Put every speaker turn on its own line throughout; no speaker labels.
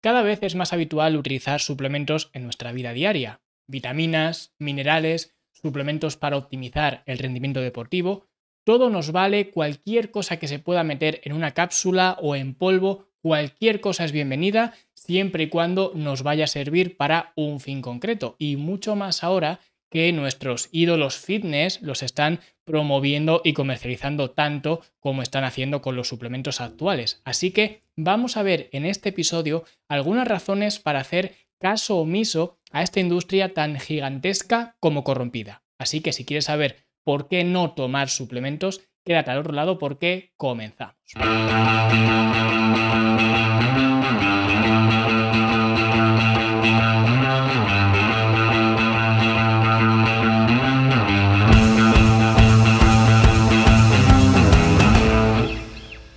Cada vez es más habitual utilizar suplementos en nuestra vida diaria. Vitaminas, minerales, suplementos para optimizar el rendimiento deportivo. Todo nos vale, cualquier cosa que se pueda meter en una cápsula o en polvo, cualquier cosa es bienvenida siempre y cuando nos vaya a servir para un fin concreto. Y mucho más ahora que nuestros ídolos fitness los están promoviendo y comercializando tanto como están haciendo con los suplementos actuales. Así que vamos a ver en este episodio algunas razones para hacer caso omiso a esta industria tan gigantesca como corrompida. Así que si quieres saber por qué no tomar suplementos, quédate al otro lado porque comenzamos.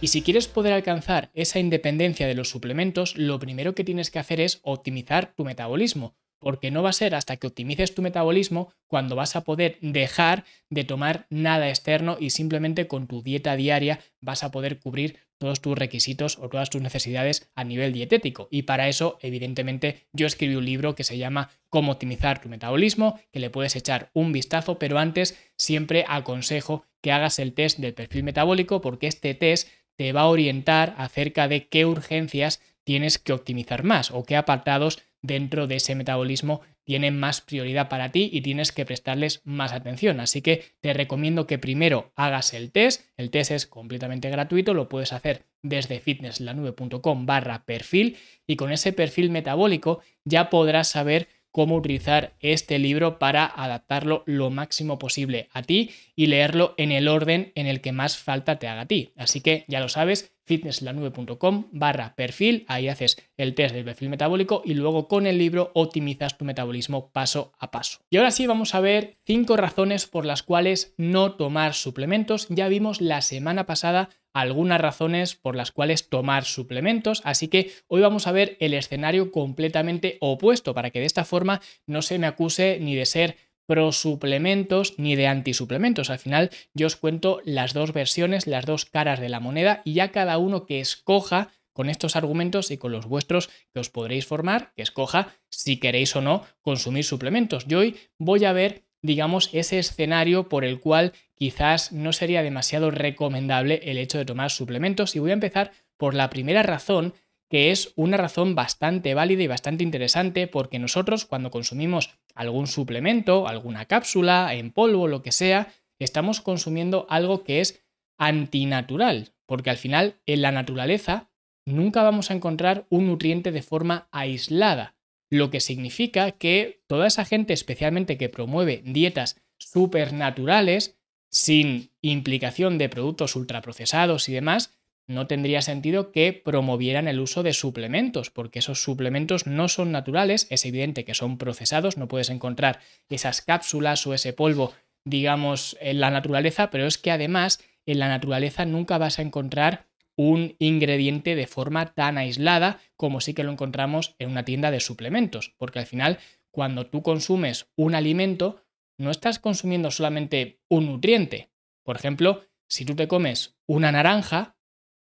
Y si quieres poder alcanzar esa independencia de los suplementos, lo primero que tienes que hacer es optimizar tu metabolismo, porque no va a ser hasta que optimices tu metabolismo cuando vas a poder dejar de tomar nada externo y simplemente con tu dieta diaria vas a poder cubrir todos tus requisitos o todas tus necesidades a nivel dietético. Y para eso, evidentemente, yo escribí un libro que se llama Cómo optimizar tu metabolismo, que le puedes echar un vistazo, pero antes siempre aconsejo que hagas el test del perfil metabólico porque este test te va a orientar acerca de qué urgencias tienes que optimizar más o qué apartados dentro de ese metabolismo tienen más prioridad para ti y tienes que prestarles más atención. Así que te recomiendo que primero hagas el test. El test es completamente gratuito, lo puedes hacer desde fitnesslanube.com barra perfil y con ese perfil metabólico ya podrás saber cómo utilizar este libro para adaptarlo lo máximo posible a ti y leerlo en el orden en el que más falta te haga a ti. Así que ya lo sabes, fitnesslanube.com barra perfil, ahí haces el test del perfil metabólico y luego con el libro optimizas tu metabolismo paso a paso. Y ahora sí vamos a ver cinco razones por las cuales no tomar suplementos. Ya vimos la semana pasada algunas razones por las cuales tomar suplementos, así que hoy vamos a ver el escenario completamente opuesto para que de esta forma no se me acuse ni de ser pro suplementos ni de antisuplementos. Al final yo os cuento las dos versiones, las dos caras de la moneda y ya cada uno que escoja con estos argumentos y con los vuestros que os podréis formar, que escoja si queréis o no consumir suplementos. Yo hoy voy a ver digamos, ese escenario por el cual quizás no sería demasiado recomendable el hecho de tomar suplementos. Y voy a empezar por la primera razón, que es una razón bastante válida y bastante interesante, porque nosotros cuando consumimos algún suplemento, alguna cápsula, en polvo, lo que sea, estamos consumiendo algo que es antinatural, porque al final en la naturaleza nunca vamos a encontrar un nutriente de forma aislada lo que significa que toda esa gente, especialmente que promueve dietas supernaturales, sin implicación de productos ultraprocesados y demás, no tendría sentido que promovieran el uso de suplementos, porque esos suplementos no son naturales, es evidente que son procesados, no puedes encontrar esas cápsulas o ese polvo, digamos, en la naturaleza, pero es que además en la naturaleza nunca vas a encontrar un ingrediente de forma tan aislada como sí que lo encontramos en una tienda de suplementos, porque al final cuando tú consumes un alimento no estás consumiendo solamente un nutriente. Por ejemplo, si tú te comes una naranja,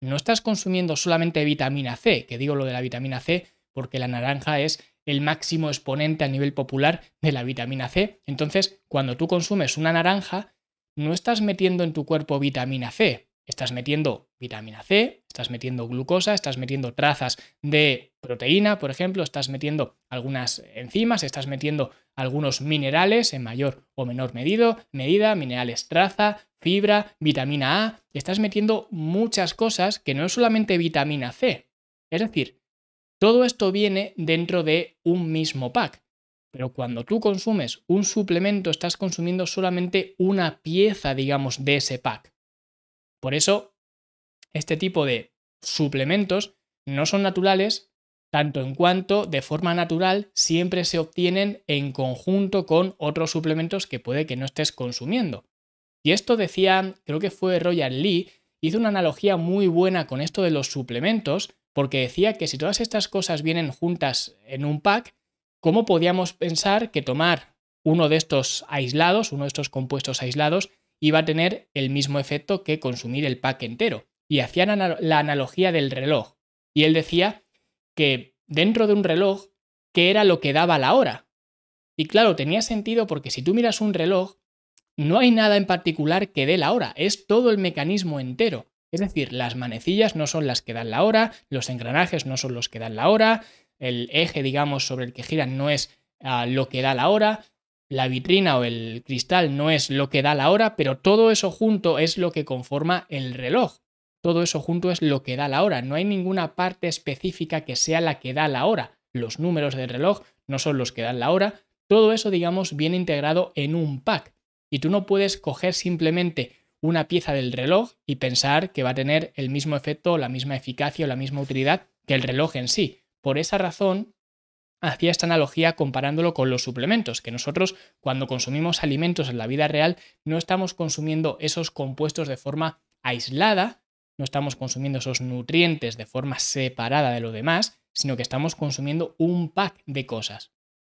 no estás consumiendo solamente vitamina C, que digo lo de la vitamina C porque la naranja es el máximo exponente a nivel popular de la vitamina C. Entonces, cuando tú consumes una naranja, no estás metiendo en tu cuerpo vitamina C, estás metiendo vitamina C, estás metiendo glucosa, estás metiendo trazas de proteína, por ejemplo, estás metiendo algunas enzimas, estás metiendo algunos minerales en mayor o menor medido, medida, minerales traza, fibra, vitamina A, estás metiendo muchas cosas que no es solamente vitamina C. Es decir, todo esto viene dentro de un mismo pack. Pero cuando tú consumes un suplemento, estás consumiendo solamente una pieza, digamos, de ese pack. Por eso, este tipo de suplementos no son naturales tanto en cuanto de forma natural siempre se obtienen en conjunto con otros suplementos que puede que no estés consumiendo. Y esto decía, creo que fue Royal Lee, hizo una analogía muy buena con esto de los suplementos, porque decía que si todas estas cosas vienen juntas en un pack, ¿cómo podíamos pensar que tomar uno de estos aislados, uno de estos compuestos aislados, iba a tener el mismo efecto que consumir el pack entero. Y hacían la analogía del reloj. Y él decía que dentro de un reloj qué era lo que daba la hora. Y claro, tenía sentido porque si tú miras un reloj, no hay nada en particular que dé la hora, es todo el mecanismo entero. Es decir, las manecillas no son las que dan la hora, los engranajes no son los que dan la hora, el eje, digamos, sobre el que giran no es ah, lo que da la hora, la vitrina o el cristal no es lo que da la hora, pero todo eso junto es lo que conforma el reloj. Todo eso junto es lo que da la hora. No hay ninguna parte específica que sea la que da la hora. Los números del reloj no son los que dan la hora. Todo eso, digamos, viene integrado en un pack. Y tú no puedes coger simplemente una pieza del reloj y pensar que va a tener el mismo efecto, la misma eficacia o la misma utilidad que el reloj en sí. Por esa razón, hacía esta analogía comparándolo con los suplementos, que nosotros cuando consumimos alimentos en la vida real no estamos consumiendo esos compuestos de forma aislada, no estamos consumiendo esos nutrientes de forma separada de lo demás, sino que estamos consumiendo un pack de cosas.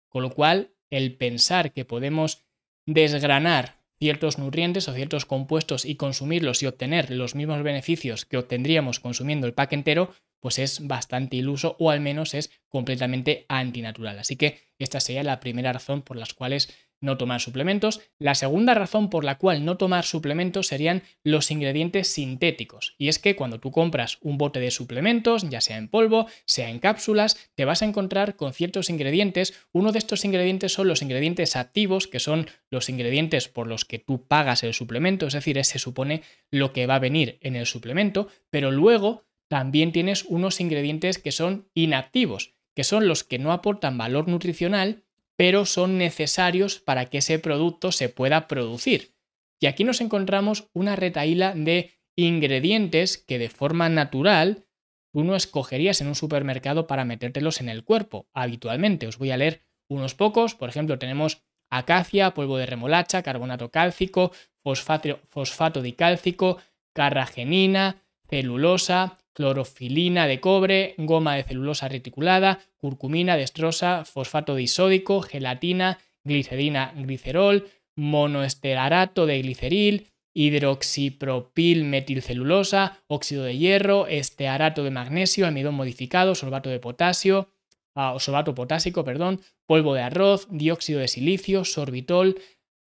Con lo cual, el pensar que podemos desgranar ciertos nutrientes o ciertos compuestos y consumirlos y obtener los mismos beneficios que obtendríamos consumiendo el pack entero, pues es bastante iluso o al menos es completamente antinatural. Así que esta sería la primera razón por las cuales no tomar suplementos. La segunda razón por la cual no tomar suplementos serían los ingredientes sintéticos. Y es que cuando tú compras un bote de suplementos, ya sea en polvo, sea en cápsulas, te vas a encontrar con ciertos ingredientes. Uno de estos ingredientes son los ingredientes activos, que son los ingredientes por los que tú pagas el suplemento, es decir, se supone lo que va a venir en el suplemento, pero luego también tienes unos ingredientes que son inactivos, que son los que no aportan valor nutricional, pero son necesarios para que ese producto se pueda producir. Y aquí nos encontramos una retaíla de ingredientes que de forma natural tú no escogerías en un supermercado para metértelos en el cuerpo habitualmente. Os voy a leer unos pocos. Por ejemplo, tenemos acacia, polvo de remolacha, carbonato cálcico, fosfato, fosfato dicálcico, carragenina, celulosa, clorofilina de cobre, goma de celulosa reticulada, curcumina, destrosa, fosfato disódico, gelatina, glicerina, glicerol, monoesterarato de gliceril, hidroxipropil metilcelulosa, óxido de hierro, estearato de magnesio, almidón modificado, sorbato de potasio, ah, sorbato potásico, perdón, polvo de arroz, dióxido de silicio, sorbitol,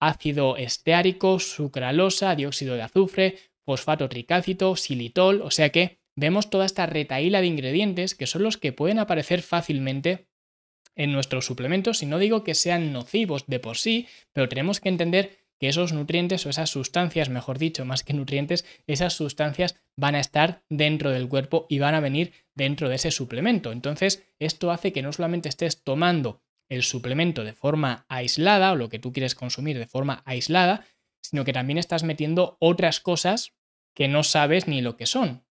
ácido esteárico, sucralosa, dióxido de azufre, fosfato tricálcito, xilitol, o sea que vemos toda esta retaíla de ingredientes que son los que pueden aparecer fácilmente en nuestros suplementos, y no digo que sean nocivos de por sí, pero tenemos que entender que esos nutrientes o esas sustancias, mejor dicho, más que nutrientes, esas sustancias van a estar dentro del cuerpo y van a venir dentro de ese suplemento. Entonces, esto hace que no solamente estés tomando el suplemento de forma aislada o lo que tú quieres consumir de forma aislada, sino que también estás metiendo otras cosas que no sabes ni lo que son.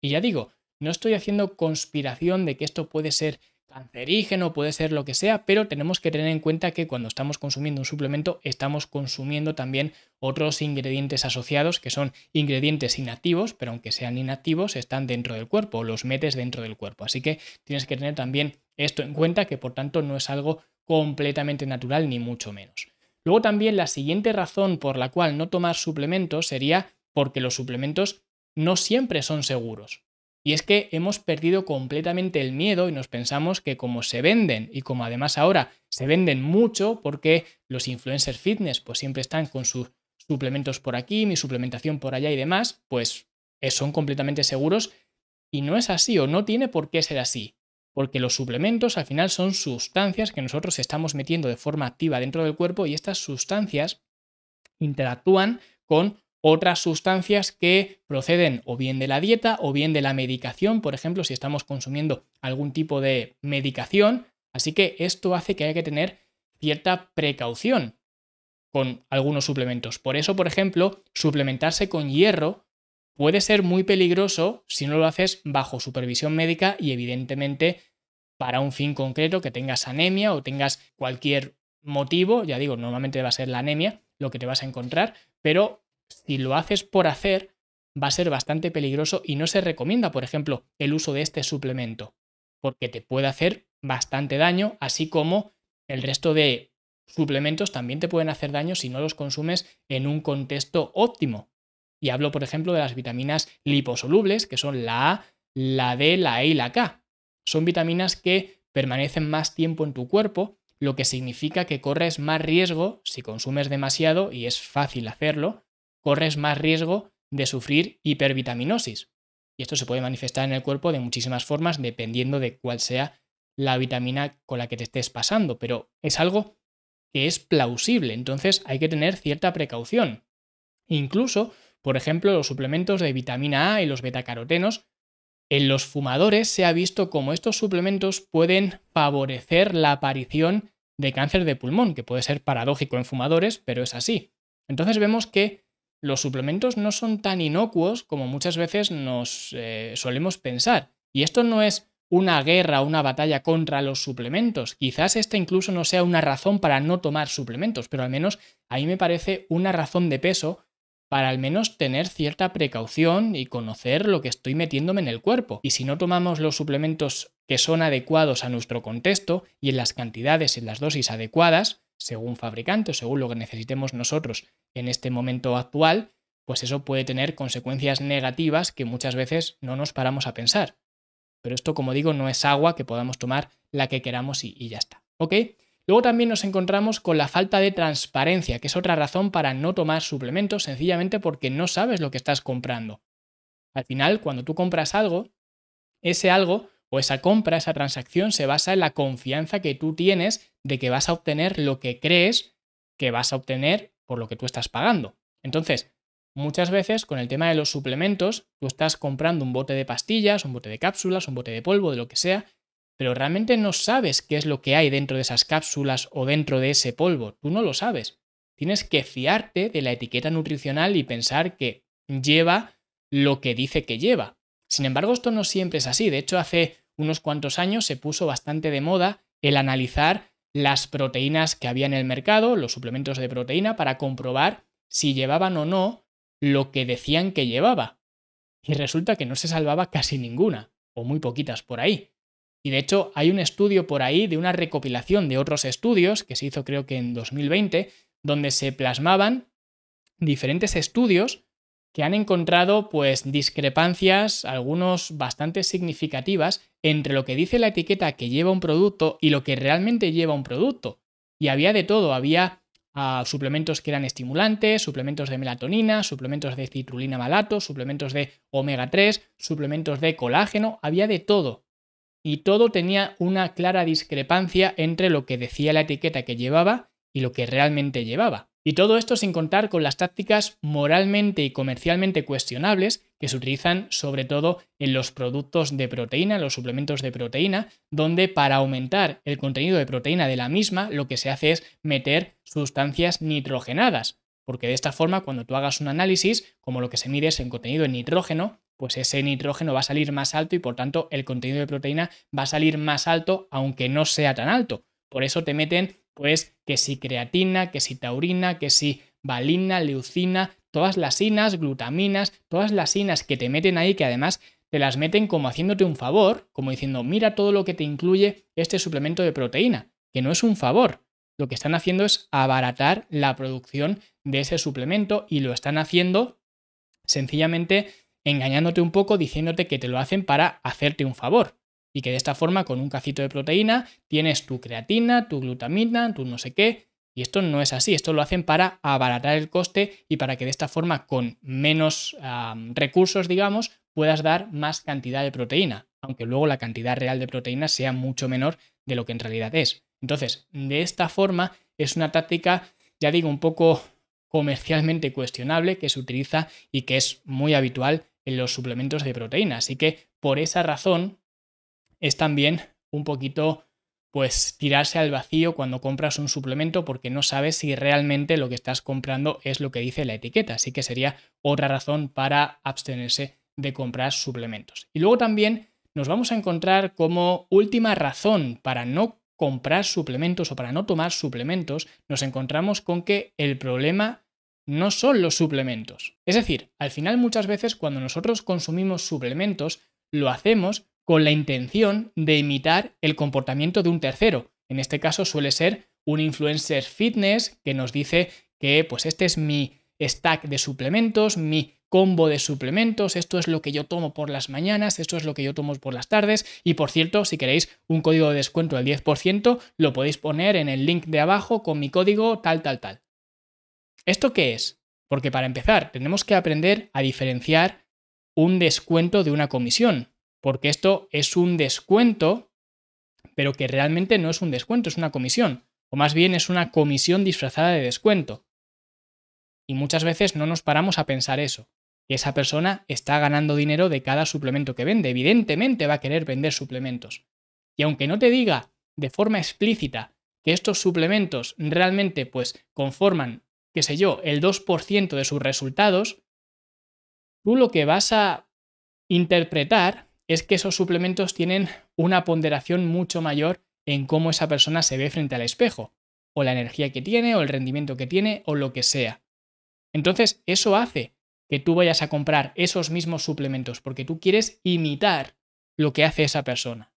Y ya digo, no estoy haciendo conspiración de que esto puede ser cancerígeno, puede ser lo que sea, pero tenemos que tener en cuenta que cuando estamos consumiendo un suplemento estamos consumiendo también otros ingredientes asociados que son ingredientes inactivos, pero aunque sean inactivos están dentro del cuerpo, los metes dentro del cuerpo. Así que tienes que tener también esto en cuenta, que por tanto no es algo completamente natural ni mucho menos. Luego también la siguiente razón por la cual no tomar suplementos sería porque los suplementos no siempre son seguros. Y es que hemos perdido completamente el miedo y nos pensamos que como se venden y como además ahora se venden mucho porque los influencers fitness pues siempre están con sus suplementos por aquí, mi suplementación por allá y demás, pues eh, son completamente seguros y no es así o no tiene por qué ser así porque los suplementos al final son sustancias que nosotros estamos metiendo de forma activa dentro del cuerpo y estas sustancias interactúan con otras sustancias que proceden o bien de la dieta o bien de la medicación, por ejemplo, si estamos consumiendo algún tipo de medicación. Así que esto hace que haya que tener cierta precaución con algunos suplementos. Por eso, por ejemplo, suplementarse con hierro puede ser muy peligroso si no lo haces bajo supervisión médica y evidentemente para un fin concreto, que tengas anemia o tengas cualquier motivo, ya digo, normalmente va a ser la anemia lo que te vas a encontrar, pero si lo haces por hacer, va a ser bastante peligroso y no se recomienda, por ejemplo, el uso de este suplemento, porque te puede hacer bastante daño, así como el resto de suplementos también te pueden hacer daño si no los consumes en un contexto óptimo. Y hablo, por ejemplo, de las vitaminas liposolubles, que son la A, la D, la E y la K. Son vitaminas que permanecen más tiempo en tu cuerpo, lo que significa que corres más riesgo, si consumes demasiado, y es fácil hacerlo, corres más riesgo de sufrir hipervitaminosis. Y esto se puede manifestar en el cuerpo de muchísimas formas dependiendo de cuál sea la vitamina con la que te estés pasando, pero es algo que es plausible, entonces hay que tener cierta precaución. Incluso, por ejemplo, los suplementos de vitamina A y los betacarotenos, en los fumadores se ha visto como estos suplementos pueden favorecer la aparición de cáncer de pulmón, que puede ser paradójico en fumadores, pero es así. Entonces vemos que los suplementos no son tan inocuos como muchas veces nos eh, solemos pensar. Y esto no es una guerra, una batalla contra los suplementos. Quizás esta incluso no sea una razón para no tomar suplementos, pero al menos a mí me parece una razón de peso para al menos tener cierta precaución y conocer lo que estoy metiéndome en el cuerpo. Y si no tomamos los suplementos que son adecuados a nuestro contexto y en las cantidades y en las dosis adecuadas, según fabricante o según lo que necesitemos nosotros en este momento actual, pues eso puede tener consecuencias negativas que muchas veces no nos paramos a pensar. Pero esto, como digo, no es agua que podamos tomar la que queramos y, y ya está. ¿Ok? Luego también nos encontramos con la falta de transparencia, que es otra razón para no tomar suplementos, sencillamente porque no sabes lo que estás comprando. Al final, cuando tú compras algo, ese algo o esa compra, esa transacción se basa en la confianza que tú tienes de que vas a obtener lo que crees que vas a obtener por lo que tú estás pagando. Entonces, muchas veces con el tema de los suplementos, tú estás comprando un bote de pastillas, un bote de cápsulas, un bote de polvo, de lo que sea, pero realmente no sabes qué es lo que hay dentro de esas cápsulas o dentro de ese polvo. Tú no lo sabes. Tienes que fiarte de la etiqueta nutricional y pensar que lleva lo que dice que lleva. Sin embargo, esto no siempre es así. De hecho, hace unos cuantos años se puso bastante de moda el analizar las proteínas que había en el mercado, los suplementos de proteína, para comprobar si llevaban o no lo que decían que llevaba. Y resulta que no se salvaba casi ninguna, o muy poquitas por ahí. Y de hecho hay un estudio por ahí de una recopilación de otros estudios, que se hizo creo que en 2020, donde se plasmaban diferentes estudios que han encontrado pues discrepancias, algunos bastante significativas, entre lo que dice la etiqueta que lleva un producto y lo que realmente lleva un producto. Y había de todo, había ah, suplementos que eran estimulantes, suplementos de melatonina, suplementos de citrulina malato, suplementos de omega 3, suplementos de colágeno, había de todo y todo tenía una clara discrepancia entre lo que decía la etiqueta que llevaba y lo que realmente llevaba. Y todo esto sin contar con las tácticas moralmente y comercialmente cuestionables que se utilizan sobre todo en los productos de proteína, los suplementos de proteína, donde para aumentar el contenido de proteína de la misma lo que se hace es meter sustancias nitrogenadas, porque de esta forma cuando tú hagas un análisis, como lo que se mide es en contenido en nitrógeno, pues ese nitrógeno va a salir más alto y por tanto el contenido de proteína va a salir más alto aunque no sea tan alto. Por eso te meten pues que si creatina, que si taurina, que si valina, leucina, todas las inas, glutaminas, todas las inas que te meten ahí que además te las meten como haciéndote un favor, como diciendo, mira todo lo que te incluye este suplemento de proteína, que no es un favor. Lo que están haciendo es abaratar la producción de ese suplemento y lo están haciendo sencillamente engañándote un poco diciéndote que te lo hacen para hacerte un favor. Y que de esta forma, con un cacito de proteína, tienes tu creatina, tu glutamina, tu no sé qué. Y esto no es así, esto lo hacen para abaratar el coste y para que de esta forma, con menos recursos, digamos, puedas dar más cantidad de proteína, aunque luego la cantidad real de proteína sea mucho menor de lo que en realidad es. Entonces, de esta forma es una táctica, ya digo, un poco comercialmente cuestionable que se utiliza y que es muy habitual en los suplementos de proteína. Así que por esa razón es también un poquito pues tirarse al vacío cuando compras un suplemento porque no sabes si realmente lo que estás comprando es lo que dice la etiqueta. Así que sería otra razón para abstenerse de comprar suplementos. Y luego también nos vamos a encontrar como última razón para no comprar suplementos o para no tomar suplementos, nos encontramos con que el problema no son los suplementos. Es decir, al final muchas veces cuando nosotros consumimos suplementos, lo hacemos con la intención de imitar el comportamiento de un tercero. En este caso suele ser un influencer fitness que nos dice que pues este es mi stack de suplementos, mi combo de suplementos, esto es lo que yo tomo por las mañanas, esto es lo que yo tomo por las tardes y por cierto, si queréis un código de descuento del 10%, lo podéis poner en el link de abajo con mi código tal, tal, tal. ¿Esto qué es? Porque para empezar, tenemos que aprender a diferenciar un descuento de una comisión, porque esto es un descuento, pero que realmente no es un descuento, es una comisión, o más bien es una comisión disfrazada de descuento. Y muchas veces no nos paramos a pensar eso, que esa persona está ganando dinero de cada suplemento que vende, evidentemente va a querer vender suplementos. Y aunque no te diga de forma explícita que estos suplementos realmente pues conforman, qué sé yo, el 2% de sus resultados, tú lo que vas a interpretar es que esos suplementos tienen una ponderación mucho mayor en cómo esa persona se ve frente al espejo, o la energía que tiene, o el rendimiento que tiene, o lo que sea. Entonces, eso hace que tú vayas a comprar esos mismos suplementos, porque tú quieres imitar lo que hace esa persona.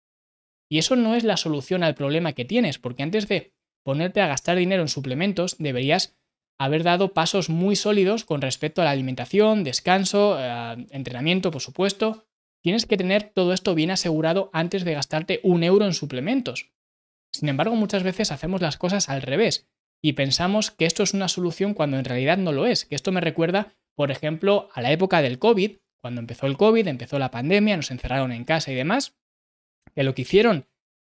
Y eso no es la solución al problema que tienes, porque antes de ponerte a gastar dinero en suplementos, deberías haber dado pasos muy sólidos con respecto a la alimentación, descanso, eh, entrenamiento, por supuesto. Tienes que tener todo esto bien asegurado antes de gastarte un euro en suplementos. Sin embargo, muchas veces hacemos las cosas al revés y pensamos que esto es una solución cuando en realidad no lo es. Que esto me recuerda, por ejemplo, a la época del COVID, cuando empezó el COVID, empezó la pandemia, nos encerraron en casa y demás, que lo que hicieron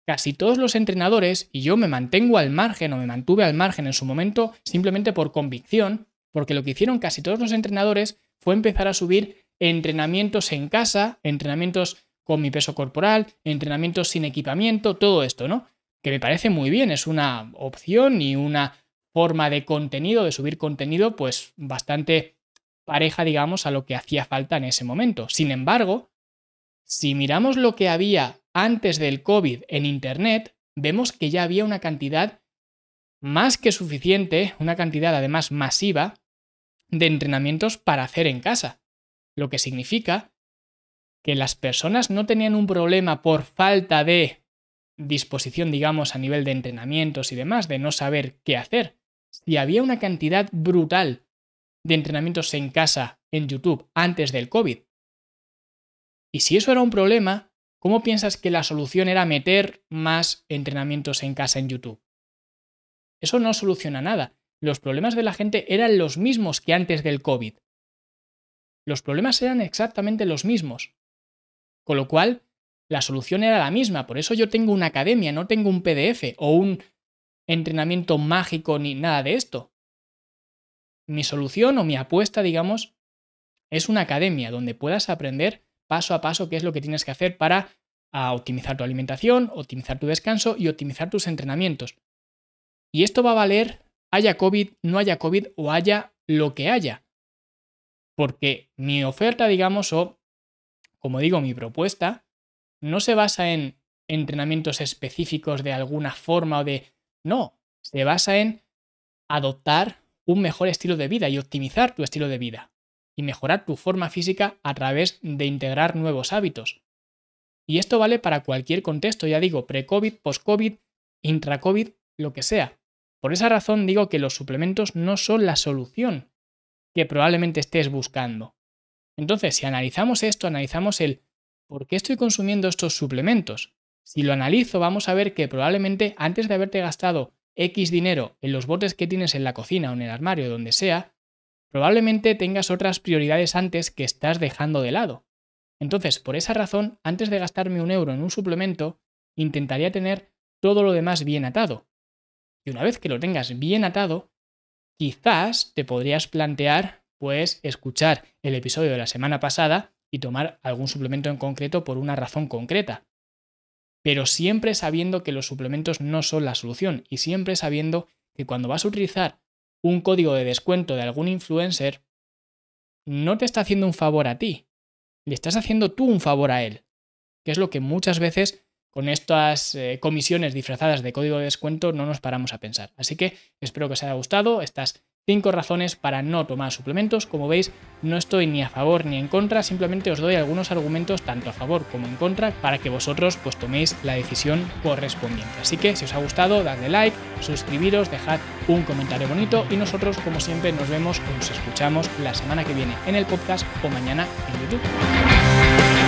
casi todos los entrenadores, y yo me mantengo al margen o me mantuve al margen en su momento simplemente por convicción, porque lo que hicieron casi todos los entrenadores fue empezar a subir entrenamientos en casa, entrenamientos con mi peso corporal, entrenamientos sin equipamiento, todo esto, ¿no? Que me parece muy bien, es una opción y una forma de contenido, de subir contenido, pues bastante pareja, digamos, a lo que hacía falta en ese momento. Sin embargo, si miramos lo que había antes del COVID en Internet, vemos que ya había una cantidad más que suficiente, una cantidad además masiva, de entrenamientos para hacer en casa. Lo que significa que las personas no tenían un problema por falta de disposición, digamos, a nivel de entrenamientos y demás, de no saber qué hacer. Si había una cantidad brutal de entrenamientos en casa en YouTube antes del COVID. Y si eso era un problema, ¿Cómo piensas que la solución era meter más entrenamientos en casa en YouTube? Eso no soluciona nada. Los problemas de la gente eran los mismos que antes del COVID. Los problemas eran exactamente los mismos. Con lo cual, la solución era la misma. Por eso yo tengo una academia, no tengo un PDF o un entrenamiento mágico ni nada de esto. Mi solución o mi apuesta, digamos, es una academia donde puedas aprender paso a paso qué es lo que tienes que hacer para optimizar tu alimentación, optimizar tu descanso y optimizar tus entrenamientos. Y esto va a valer haya COVID, no haya COVID o haya lo que haya. Porque mi oferta, digamos, o como digo, mi propuesta, no se basa en entrenamientos específicos de alguna forma o de... No, se basa en adoptar un mejor estilo de vida y optimizar tu estilo de vida y mejorar tu forma física a través de integrar nuevos hábitos. Y esto vale para cualquier contexto, ya digo, pre-COVID, post-COVID, intra-COVID, lo que sea. Por esa razón digo que los suplementos no son la solución que probablemente estés buscando. Entonces, si analizamos esto, analizamos el por qué estoy consumiendo estos suplementos. Si lo analizo, vamos a ver que probablemente antes de haberte gastado X dinero en los botes que tienes en la cocina o en el armario, donde sea, probablemente tengas otras prioridades antes que estás dejando de lado. Entonces, por esa razón, antes de gastarme un euro en un suplemento, intentaría tener todo lo demás bien atado. Y una vez que lo tengas bien atado, quizás te podrías plantear, pues, escuchar el episodio de la semana pasada y tomar algún suplemento en concreto por una razón concreta. Pero siempre sabiendo que los suplementos no son la solución y siempre sabiendo que cuando vas a utilizar un código de descuento de algún influencer, no te está haciendo un favor a ti, le estás haciendo tú un favor a él, que es lo que muchas veces con estas eh, comisiones disfrazadas de código de descuento no nos paramos a pensar. Así que espero que os haya gustado estas 5 razones para no tomar suplementos. Como veis, no estoy ni a favor ni en contra, simplemente os doy algunos argumentos tanto a favor como en contra para que vosotros pues toméis la decisión correspondiente. Así que si os ha gustado, dadle like, suscribiros, dejad un comentario bonito y nosotros como siempre nos vemos o nos escuchamos la semana que viene en el podcast o mañana en YouTube.